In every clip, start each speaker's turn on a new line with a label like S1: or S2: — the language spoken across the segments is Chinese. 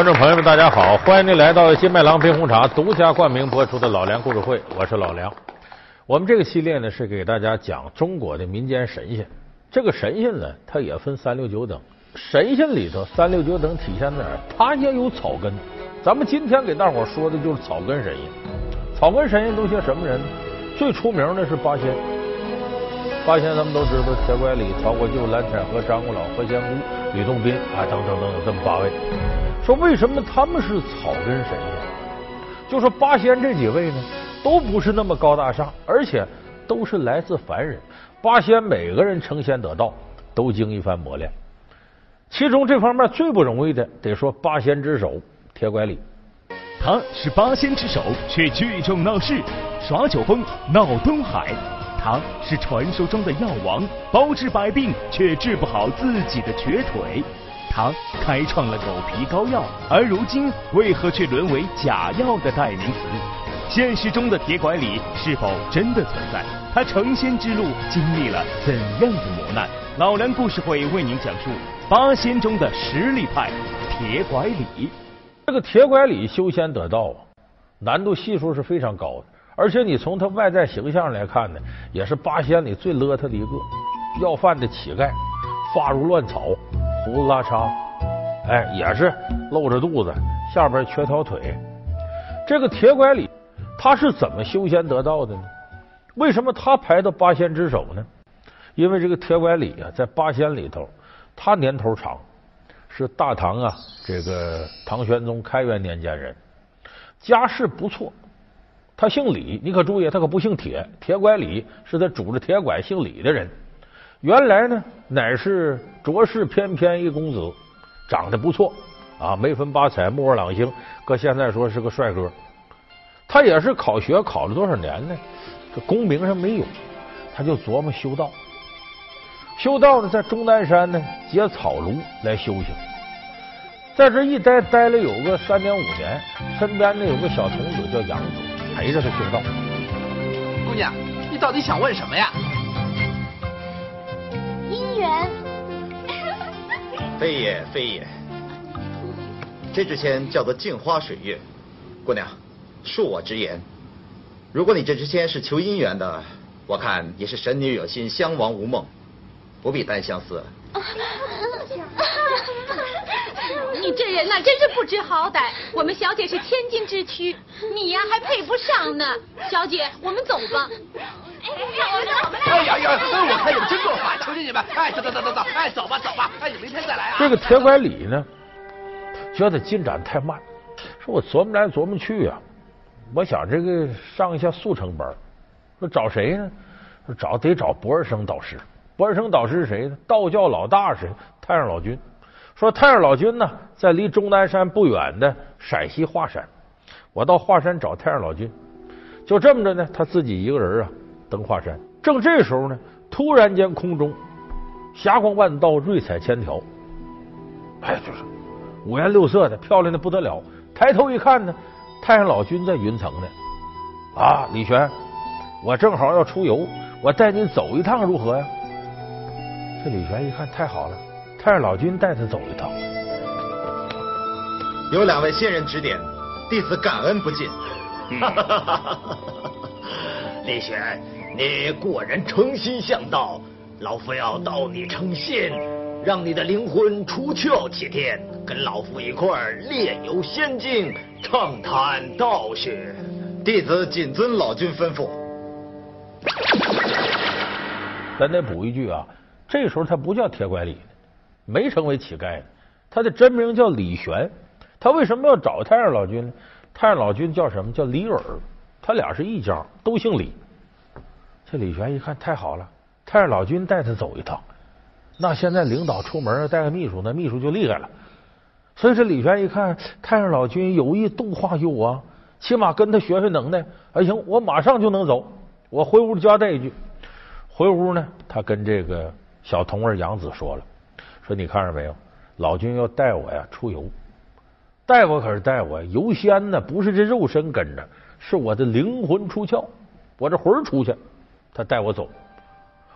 S1: 观众朋友们，大家好！欢迎您来到金麦郎冰红茶独家冠名播出的老梁故事会，我是老梁。我们这个系列呢是给大家讲中国的民间神仙。这个神仙呢，它也分三六九等。神仙里头三六九等体现在哪儿？它也有草根。咱们今天给大伙说的就是草根神仙。草根神仙都些什么人？最出名的是八仙。八仙咱们都知道，铁拐李、曹国舅、蓝采和、张果老、何仙姑、吕洞宾啊，等等等等，这么八位。说为什么他们是草根神仙？就说八仙这几位呢，都不是那么高大上，而且都是来自凡人。八仙每个人成仙得道，都经一番磨练。其中这方面最不容易的，得说八仙之首铁拐李。
S2: 他是八仙之首，却聚众闹事，耍酒疯，闹东海。他是传说中的药王，包治百病，却治不好自己的瘸腿。他开创了狗皮膏药，而如今为何却沦为假药的代名词？现实中的铁拐李是否真的存在？他成仙之路经历了怎样的磨难？老梁故事会为您讲述八仙中的实力派铁拐李。
S1: 这个铁拐李修仙得道啊，难度系数是非常高的。而且你从他外在形象来看呢，也是八仙里最邋遢的一个，要饭的乞丐，发如乱草，胡子拉碴，哎，也是露着肚子，下边缺条腿。这个铁拐李他是怎么修仙得道的呢？为什么他排到八仙之首呢？因为这个铁拐李啊，在八仙里头，他年头长。是大唐啊，这个唐玄宗开元年间人，家世不错。他姓李，你可注意，他可不姓铁。铁拐李是他拄着铁拐姓李的人。原来呢，乃是卓氏翩翩一公子，长得不错啊，眉分八彩，目若朗星，搁现在说是个帅哥。他也是考学考了多少年呢？这功名上没有，他就琢磨修道。修道呢，在终南山呢结草庐来修行，在这一待待了有个三年五年，身边呢有个小童子叫杨子陪着他修道。
S3: 姑娘，你到底想问什么呀？
S4: 非也非也，这支签叫做镜花水月。姑娘，恕我直言，如果你这支签是求姻缘的，我看也是神女有心，相王无梦。不必单相思。
S5: 你这人呐，真是不知好歹。我们小姐是千金之躯，你呀还配不上呢。小姐，我们走吧。
S3: 哎呀呀，我看有真够烦，求求你们，哎，走走走走走，哎，走吧走吧，哎，你明天再来啊。
S1: 这个铁拐李呢，觉得进展太慢，说我琢磨来琢磨去呀，我想这个上一下速成班，说找谁呢？说找得找博尔生导师。博尔生导师是谁呢？道教老大是太上老君。说太上老君呢，在离终南山不远的陕西华山。我到华山找太上老君，就这么着呢，他自己一个人啊登华山。正这时候呢，突然间空中霞光万道，瑞彩千条，哎，就是五颜六色的，漂亮的不得了。抬头一看呢，太上老君在云层呢。啊，李玄，我正好要出游，我带您走一趟如何呀？这李玄一看，太好了，太上老君带他走一趟。
S4: 有两位仙人指点，弟子感恩不尽。
S6: 李玄，你果然诚心向道，老夫要道你成仙，让你的灵魂出窍七天，跟老夫一块儿炼游仙境，畅谈道学。
S4: 弟子谨遵老君吩咐。
S1: 咱得补一句啊。这时候他不叫铁拐李，没成为乞丐呢。他的真名叫李玄。他为什么要找太上老君呢？太上老君叫什么叫李耳？他俩是一家，都姓李。这李玄一看太好了，太上老君带他走一趟。那现在领导出门带个秘书，那秘书就厉害了。所以这李玄一看太上老君有意度化于我，起码跟他学学能耐。哎，行，我马上就能走。我回屋交代一句。回屋呢，他跟这个。小童儿杨子说了：“说你看着没有，老君要带我呀出游，带我可是带我游仙呢，不是这肉身跟着，是我的灵魂出窍，我这魂出去，他带我走，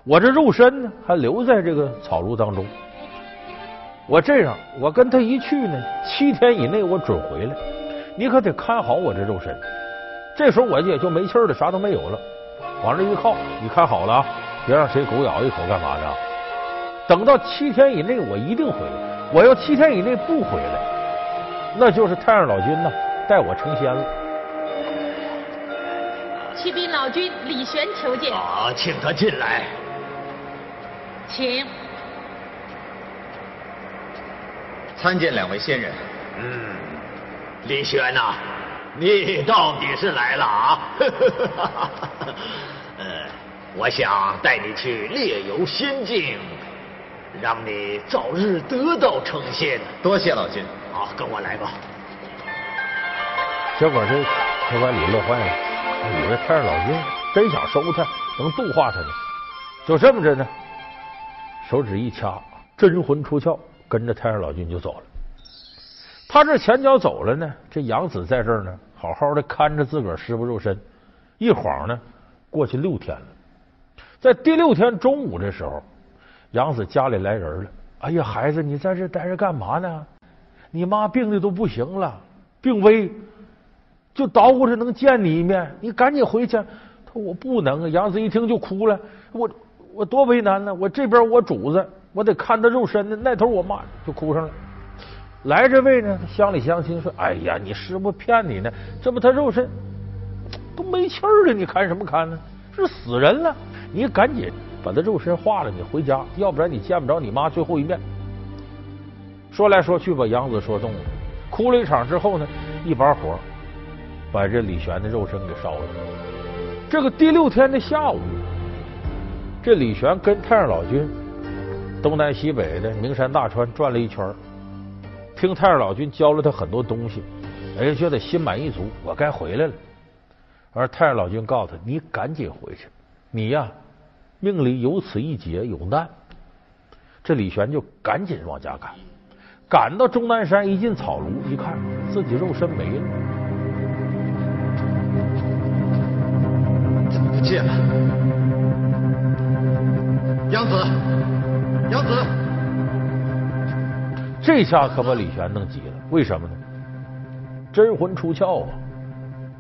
S1: 我这肉身呢还留在这个草庐当中。我这样，我跟他一去呢，七天以内我准回来。你可得看好我这肉身。这时候我也就没气儿了，啥都没有了，往这一靠，你看好了啊，别让谁狗咬一口，干嘛的？等到七天以内，我一定回来。我要七天以内不回来，那就是太上老君呐，带我成仙了。
S5: 启禀老君，李玄求见。
S6: 啊，请他进来。
S5: 请。
S4: 参见两位仙人。
S6: 嗯，李玄呐，你到底是来了啊？呃，我想带你去猎游仙境，让你早日得道成仙。
S4: 多谢老君。
S6: 好，跟我来吧。
S1: 结果这他把你乐坏了，以为太上老君真想收他，能度化他呢。就这么着呢，手指一掐，真魂出窍。跟着太上老君就走了。他这前脚走了呢，这杨子在这儿呢，好好的看着自个儿师傅肉身。一晃呢，过去六天了。在第六天中午的时候，杨子家里来人了。哎呀，孩子，你在这待着干嘛呢？你妈病的都不行了，病危，就捣鼓着能见你一面。你赶紧回去。他说我不能啊。杨子一听就哭了。我我多为难呢。我这边我主子。我得看他肉身呢，那头我妈就哭上了。来这位呢，乡里乡亲说：“哎呀，你师傅骗你呢，这不他肉身都没气儿了，你看什么看呢？是死人了，你赶紧把他肉身化了，你回家，要不然你见不着你妈最后一面。”说来说去把杨子说动了，哭了一场之后呢，一把火把这李玄的肉身给烧了。这个第六天的下午，这李玄跟太上老君。东南西北的名山大川转了一圈，听太上老君教了他很多东西，哎，觉得心满意足，我该回来了。而太上老君告诉他：“你赶紧回去，你呀，命里有此一劫，有难。”这李玄就赶紧往家赶，赶到终南山，一进草庐，一看自己肉身没了，
S4: 怎么不见了？杨子。杨子，
S1: 这下可把李玄弄急了。为什么呢？真魂出窍啊！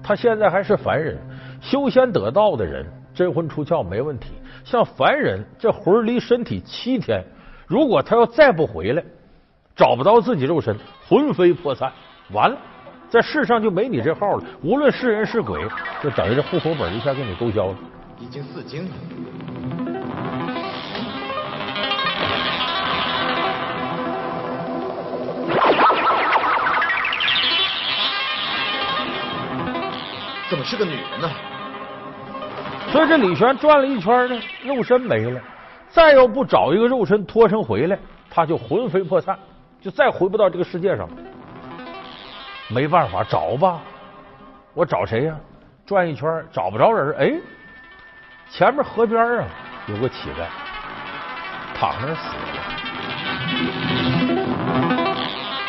S1: 他现在还是凡人，修仙得道的人，真魂出窍没问题。像凡人，这魂离身体七天，如果他要再不回来，找不到自己肉身，魂飞魄散，完了，在世上就没你这号了。无论是人是鬼，就等于这户口本一下给你勾销了。
S4: 已经四经了。怎么是个女人呢？
S1: 所以这李玄转了一圈呢，肉身没了。再要不找一个肉身脱身回来，他就魂飞魄散，就再回不到这个世界上。没办法，找吧。我找谁呀？转一圈找不着人，哎，前面河边啊有个乞丐，躺那死
S4: 了。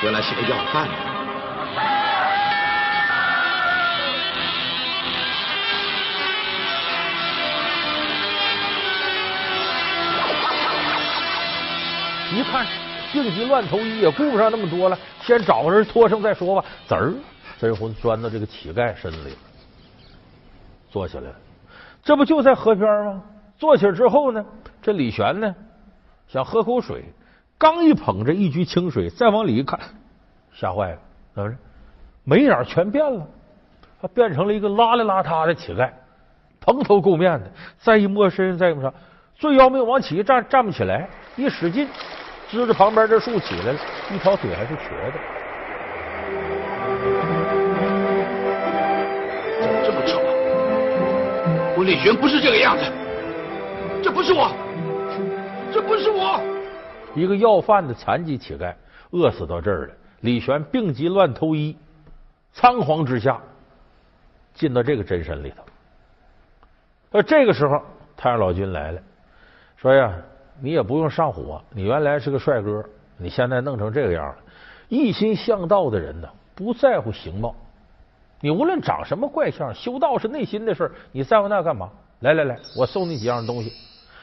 S4: 原来是个要饭的。
S1: 一看病急乱投医，也顾不上那么多了，先找个人托生再说吧。滋儿，真魂钻到这个乞丐身子里，坐起来了。这不就在河边吗？坐起来之后呢，这李玄呢想喝口水，刚一捧着一掬清水，再往里一看，吓坏了，怎么着？眉眼全变了，他变成了一个邋里邋遢的乞丐，蓬头垢面的。再一摸身上，再一摸，最要命，往起一站，站不起来，一使劲。支着旁边这树起来了，一条腿还是瘸的。
S3: 怎么这么丑？我李玄不是这个样子，这不是我，这不是我。
S1: 一个要饭的残疾乞丐，饿死到这儿了。李玄病急乱投医，仓皇之下进到这个真身里头。呃，这个时候太上老君来了，说呀。你也不用上火，你原来是个帅哥，你现在弄成这个样了。一心向道的人呢，不在乎形貌，你无论长什么怪相，修道是内心的事你在乎那干嘛？来来来，我送你几样东西。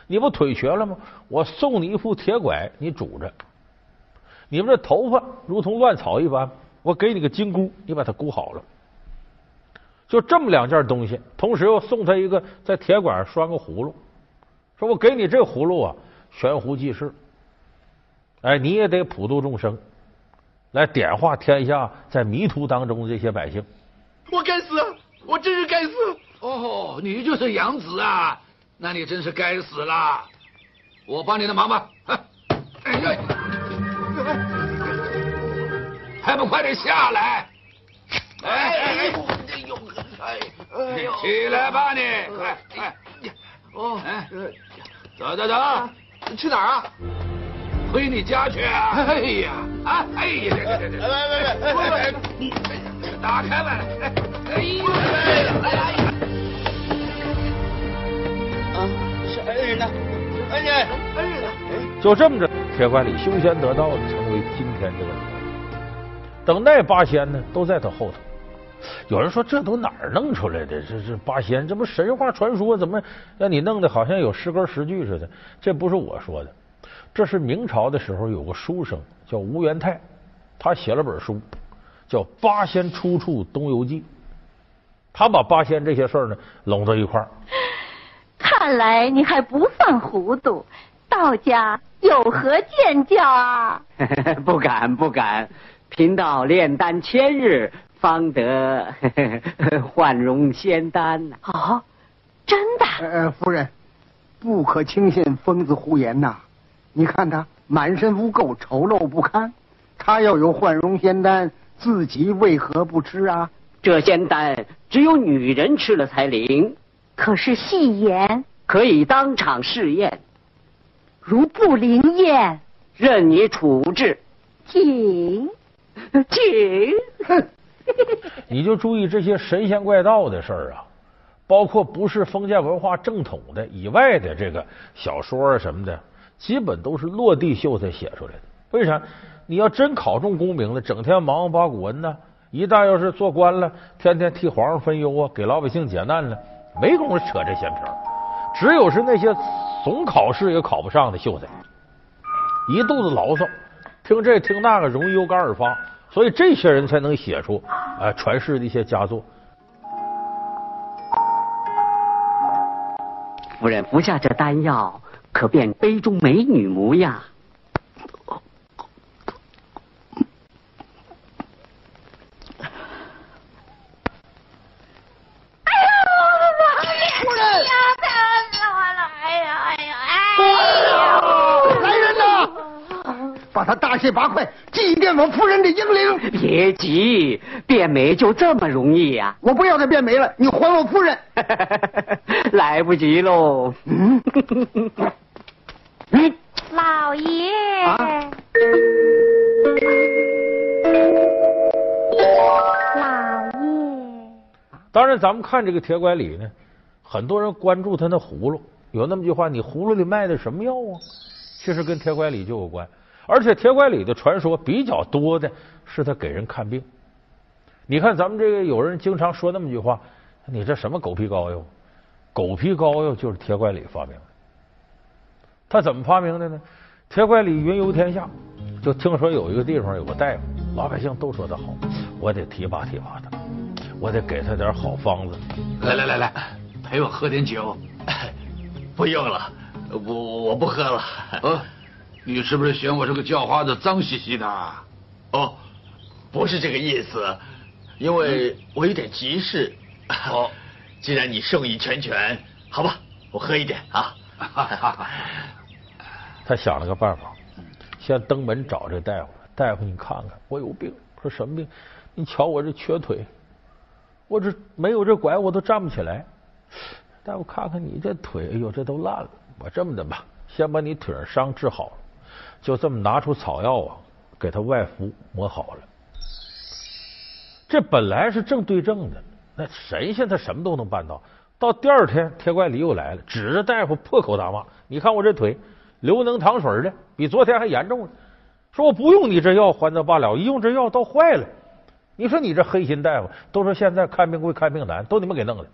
S1: 你不腿瘸了吗？我送你一副铁拐，你拄着。你们这头发如同乱草一般，我给你个金箍，你把它箍好了。就这么两件东西，同时又送他一个在铁拐上拴个葫芦，说我给你这葫芦啊，悬壶济世。哎，你也得普度众生，来点化天下在迷途当中的这些百姓。
S3: 我该死，我真是该死。哦，你就是杨子啊？那你真是该死了。我帮你的忙吧。哎呀，还不快点下来！哎哎呦，哎呦，起来吧你！快哎，哦，哎，走走走，
S6: 去哪儿啊？
S3: 回你家去啊！哎呀，啊，哎呀，这这这，来来来，打开吧！哎呦，哎呀，
S6: 啊，是恩人呢，恩人，恩人呢？
S1: 就这么着，铁拐李修仙得道，成为今天这个人。等那八仙呢，都在他后头。有人说，这都哪儿弄出来的？这这八仙，这不神话传说？怎么让你弄得好像有诗歌诗句似的？这不是我说的。这是明朝的时候有个书生叫吴元泰，他写了本书叫《八仙出处东游记》，他把八仙这些事儿呢拢到一块儿。
S7: 看来你还不算糊涂，道家有何见教啊？
S8: 不敢不敢，贫道炼丹千日，方得 幻容仙丹。
S7: 哦，真的？
S9: 呃，夫人，不可轻信疯子胡言呐！你看他满身污垢，丑陋不堪。他要有幻容仙丹，自己为何不吃啊？
S8: 这仙丹只有女人吃了才灵。
S7: 可是戏言
S8: 可以当场试验，
S7: 如不灵验，
S8: 任你处置。
S7: 请，
S8: 请。
S1: 你就注意这些神仙怪道的事儿啊，包括不是封建文化正统的以外的这个小说啊什么的。基本都是落地秀才写出来的。为啥？你要真考中功名了，整天忙八股文呢？一旦要是做官了，天天替皇上分忧啊，给老百姓解难了，没工夫扯这闲篇只有是那些总考试也考不上的秀才，一肚子牢骚，听这听那个容易有感而发，所以这些人才能写出啊传世的一些佳作。
S8: 夫人服下这丹药。可变杯中美女模样。
S7: 哎呀，了！哎呀，哎呀，哎
S9: 呀！来人呐！把他大卸八块，我夫人的英灵。
S8: 别急，变没就这么容易呀？
S9: 我不要再变没了，你还我夫人。
S8: 来不及喽。嗯。
S7: 老爷，老爷。
S1: 当然，咱们看这个铁拐李呢，很多人关注他那葫芦。有那么句话，你葫芦里卖的什么药啊？其实跟铁拐李就有关。而且铁拐李的传说比较多的是他给人看病。你看，咱们这个有人经常说那么句话：“你这什么狗皮膏药？狗皮膏药就是铁拐李发明的。”他怎么发明的呢？铁拐李云游天下，就听说有一个地方有个大夫，老百姓都说他好，我得提拔提拔他，我得给他点好方子。
S3: 来来来来，陪我喝点酒。
S6: 不用了，我我不喝了。
S3: 啊，你是不是嫌我这个叫花子脏兮兮的？
S6: 哦，不是这个意思，因为我有点急事。哦，既然你盛意全全，好吧，我喝一点啊。
S1: 他想了个办法，先登门找这大夫。大夫，你看看，我有病。说什么病？你瞧我这瘸腿，我这没有这拐，我都站不起来。大夫，看看你这腿，哎呦，这都烂了。我这么的吧，先把你腿上伤治好了，就这么拿出草药啊，给他外敷抹好了。这本来是正对正的，那神仙他什么都能办到。到第二天，铁拐李又来了，指着大夫破口大骂：“你看我这腿！”流能淌水的，比昨天还严重了。说我不用你这药还则罢了，一用这药倒坏了。你说你这黑心大夫，都说现在看病贵看病难，都你们给弄的。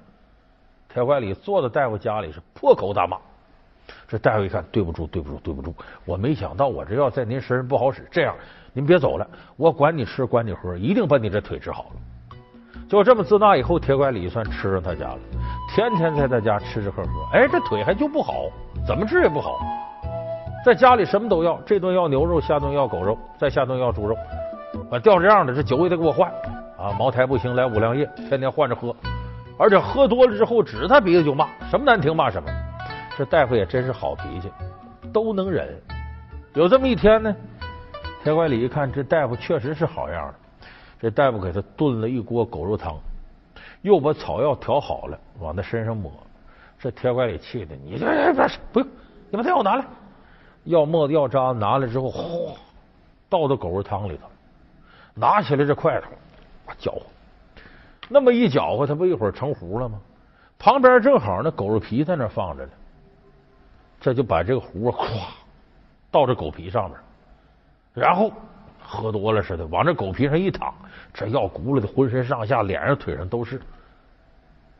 S1: 铁拐李坐在大夫家里是破口大骂。这大夫一看，对不住，对不住，对不住，我没想到我这药在您身上不好使。这样，您别走了，我管你吃，管你喝，一定把你这腿治好了。就这么，自那以后，铁拐李算吃上他家了，天天在他家吃吃喝喝。哎，这腿还就不好，怎么治也不好。在家里什么都要，这顿要牛肉，下顿要狗肉，再下顿要猪肉，啊，掉这样的，这酒也得给我换啊。茅台不行，来五粮液，天天换着喝，而且喝多了之后，指着他鼻子就骂，什么难听骂什么。这大夫也真是好脾气，都能忍。有这么一天呢，铁拐李一看这大夫确实是好样的，这大夫给他炖了一锅狗肉汤，又把草药调好了，往他身上抹。这铁拐李气的，你这不是不用，你把这药拿来。药沫子、药渣拿来之后，哗，倒到狗肉汤里头，拿起来这筷子，搅和，那么一搅和，它不一会儿成糊了吗？旁边正好那狗肉皮在那放着呢。这就把这个壶咵倒这狗皮上面，然后喝多了似的往这狗皮上一躺，这药轱辘的浑身上下、脸上、腿上都是，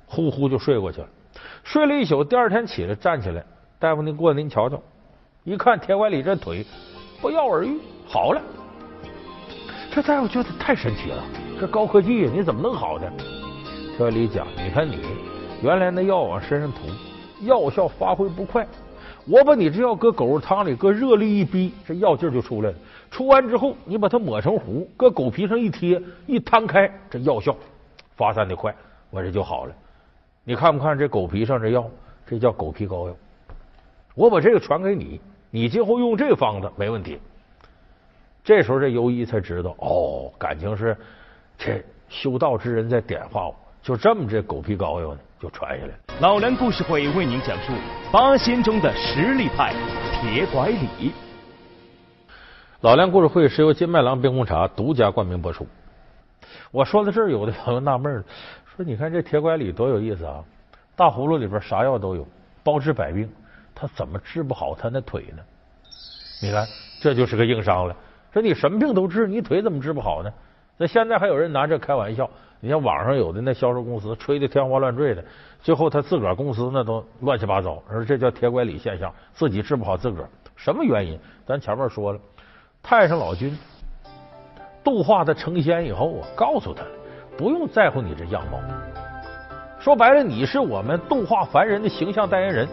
S1: 呼呼就睡过去了。睡了一宿，第二天起来站起来，大夫您过来您瞧瞧，一看铁拐李这腿不药而愈好了。这大夫觉得太神奇了，这高科技，你怎么能好的？铁拐李讲，你看你原来那药往身上涂，药效发挥不快。我把你这药搁狗肉汤里，搁热力一逼，这药劲就出来了。出完之后，你把它抹成糊，搁狗皮上一贴，一摊开，这药效发散的快，我这就好了。你看不看这狗皮上这药？这叫狗皮膏药。我把这个传给你，你今后用这个方子没问题。这时候这游医才知道，哦，感情是这修道之人在点化我。就这么，这狗皮膏药呢，就传下来了。
S2: 老梁故事会为您讲述八仙中的实力派铁拐李。
S1: 老梁故事会是由金麦郎冰红茶独家冠名播出。我说到这儿，有的朋友纳闷了，说：“你看这铁拐李多有意思啊！大葫芦里边啥药都有，包治百病，他怎么治不好他那腿呢？你看，这就是个硬伤了。说你什么病都治，你腿怎么治不好呢？那现在还有人拿这开玩笑。”你像网上有的那销售公司吹的天花乱坠的，最后他自个儿公司那都乱七八糟，说这叫铁拐李现象，自己治不好自个儿，什么原因？咱前面说了，太上老君度化他成仙以后啊，告诉他不用在乎你这样貌，说白了，你是我们度化凡人的形象代言人，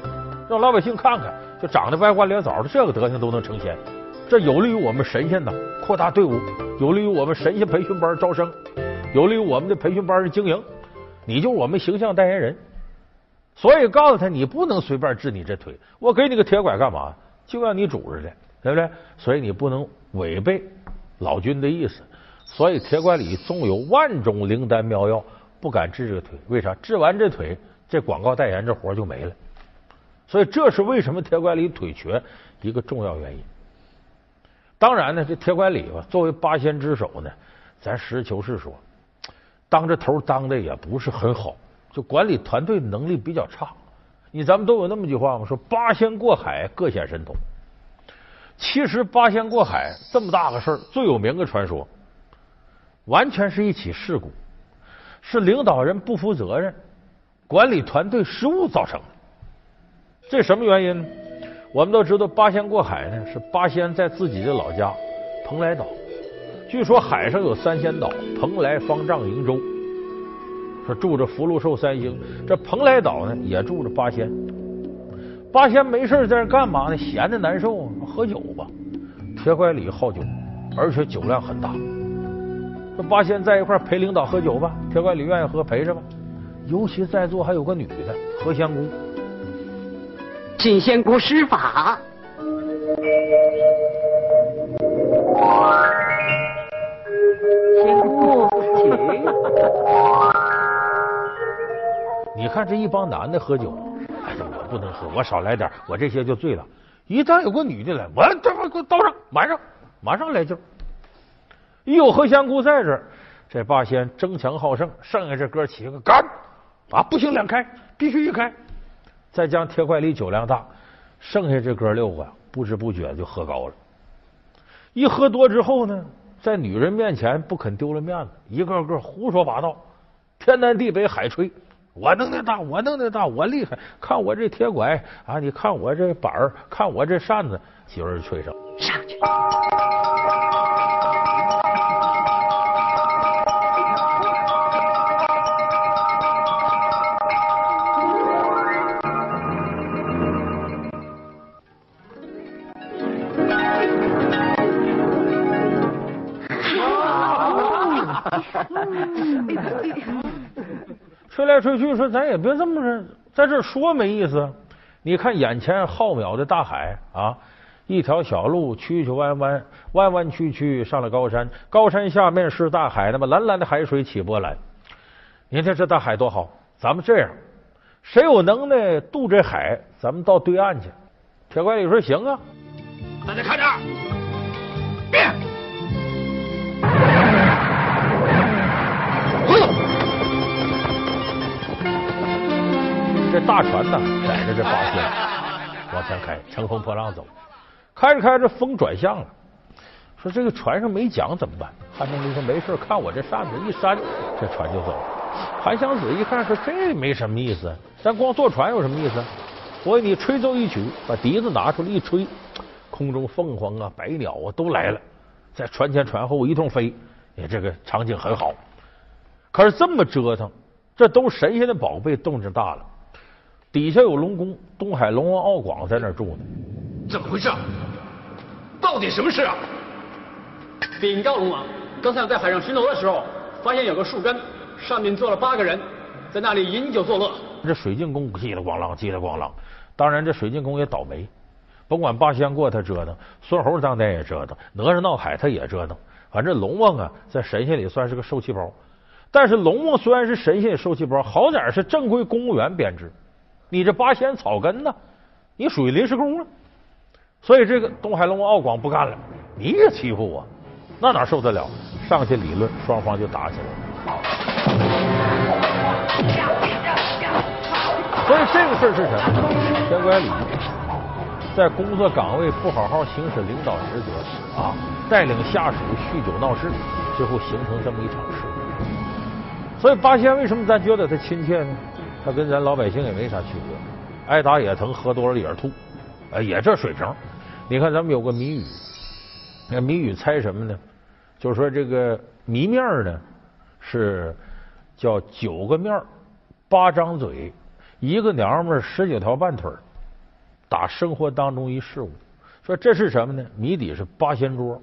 S1: 让老百姓看看，就长得歪瓜裂枣的这个德行都能成仙，这有利于我们神仙呐扩大队伍，有利于我们神仙培训班招生。有利于我们的培训班的经营，你就我们形象代言人，所以告诉他你不能随便治你这腿，我给你个铁拐干嘛？就让你拄着的，对不对？所以你不能违背老君的意思。所以铁拐李纵有万种灵丹妙药，不敢治这个腿，为啥？治完这腿，这广告代言这活就没了。所以这是为什么铁拐李腿瘸一个重要原因。当然呢，这铁拐李吧，作为八仙之首呢，咱实事求是说。当这头当的也不是很好，就管理团队能力比较差。你咱们都有那么句话吗？说八仙过海，各显神通。其实八仙过海这么大个事儿，最有名的传说，完全是一起事故，是领导人不负责任，管理团队失误造成的。这什么原因呢？我们都知道，八仙过海呢，是八仙在自己的老家蓬莱岛。据说海上有三仙岛：蓬莱、方丈、瀛洲，说住着福禄寿三星。这蓬莱岛呢，也住着八仙。八仙没事在那干嘛呢？闲的难受，喝酒吧。铁拐李好酒，而且酒量很大。这八仙在一块陪领导喝酒吧，铁拐李愿意喝，陪着吧。尤其在座还有个女的，何仙姑。
S8: 请仙姑施法。
S1: 你看这一帮男的喝酒，哎呀，我不能喝，我少来点，我这些就醉了。一旦有个女的来，我这给我倒上，马上马上来劲。一有何仙姑在这，这八仙争强好胜，剩下这哥七个干啊，不行两开，必须一开。再将铁拐李酒量大，剩下这哥六个不知不觉就喝高了。一喝多之后呢？在女人面前不肯丢了面子，一个个胡说八道，天南地北海吹，我弄的大，我弄的大，我厉害！看我这铁拐啊，你看我这板儿，看我这扇子，媳妇儿吹上
S7: 上去。
S1: 吹来吹去，说咱也别这么着，在这说没意思。你看眼前浩渺的大海啊，一条小路曲曲弯弯，弯弯曲曲上了高山，高山下面是大海，那么蓝蓝的海水起波澜。你看这大海多好，咱们这样，谁有能耐渡这海，咱们到对岸去。铁拐李说行啊，
S3: 大家看着，
S1: 这大船呢，载着这八仙 往前开，乘风破浪走。开着开着，风转向了。说这个船上没桨怎么办？韩东林说没事，看我这扇子一扇，这船就走了。韩湘子一看说这没什么意思，咱光坐船有什么意思？我给你吹奏一曲，把笛子拿出来一吹，空中凤凰啊、百鸟啊都来了，在船前船后一通飞，也这个场景很好。可是这么折腾，这都神仙的宝贝，动静大了。底下有龙宫，东海龙王敖广在那儿住呢。
S3: 怎么回事？到底什么事啊？
S10: 禀告龙王，刚才我在海上巡逻的时候，发现有个树根，上面坐了八个人，在那里饮酒作乐。
S1: 这水晶宫叽里咣啷，叽里咣啷。当然，这水晶宫也倒霉，甭管八仙过他折腾，孙猴当年也折腾，哪吒闹海他也折腾。反正龙王啊，在神仙里算是个受气包。但是龙王虽然是神仙受气包，好歹是正规公务员编制。你这八仙草根呢？你属于临时工啊！所以这个东海龙王敖广不干了，你也欺负我，那哪受得了？上去理论，双方就打起来了。所以这个事儿是什么？铁拐李在工作岗位不好好行使领导职责啊，带领下属酗酒闹事，最后形成这么一场事故。所以八仙为什么咱觉得他亲切呢？他跟咱老百姓也没啥区别，挨打也疼，喝多了也是吐，哎，也这水平。你看咱们有个谜语，那谜语猜什么呢？就是说这个谜面呢是叫九个面八张嘴，一个娘们十九条半腿打生活当中一事物，说这是什么呢？谜底是八仙桌。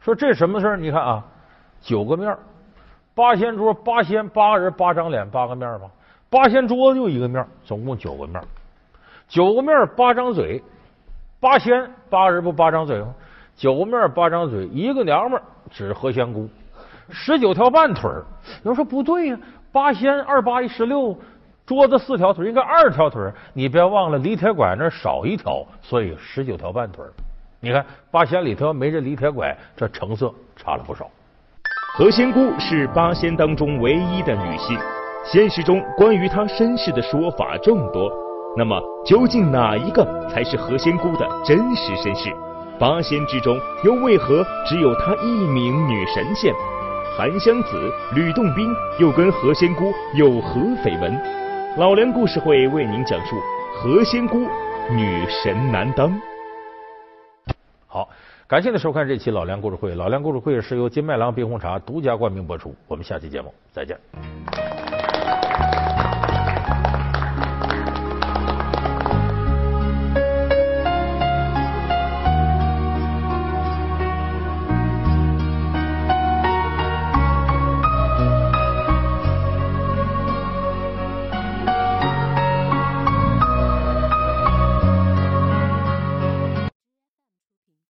S1: 说这什么事儿？你看啊，九个面八仙桌，八仙八个人，八张脸，八个面吧。八仙桌子就一个面，总共九个面，九个面八张嘴，八仙八人不八张嘴吗？九个面八张嘴，一个娘们指何仙姑，十九条半腿有人说不对呀，八仙二八一十六，桌子四条腿应该二条腿你别忘了李铁拐那少一条，所以十九条半腿你看八仙里头没这李铁拐，这成色差了不少。
S2: 何仙姑是八仙当中唯一的女性。现实中关于他身世的说法众多，那么究竟哪一个才是何仙姑的真实身世？八仙之中又为何只有她一名女神仙？韩湘子、吕洞宾又跟何仙姑有何绯闻？老梁故事会为您讲述何仙姑女神难当。
S1: 好，感谢您收看这期老梁故事会。老梁故事会是由金麦郎冰红茶独家冠名播出。我们下期节目再见。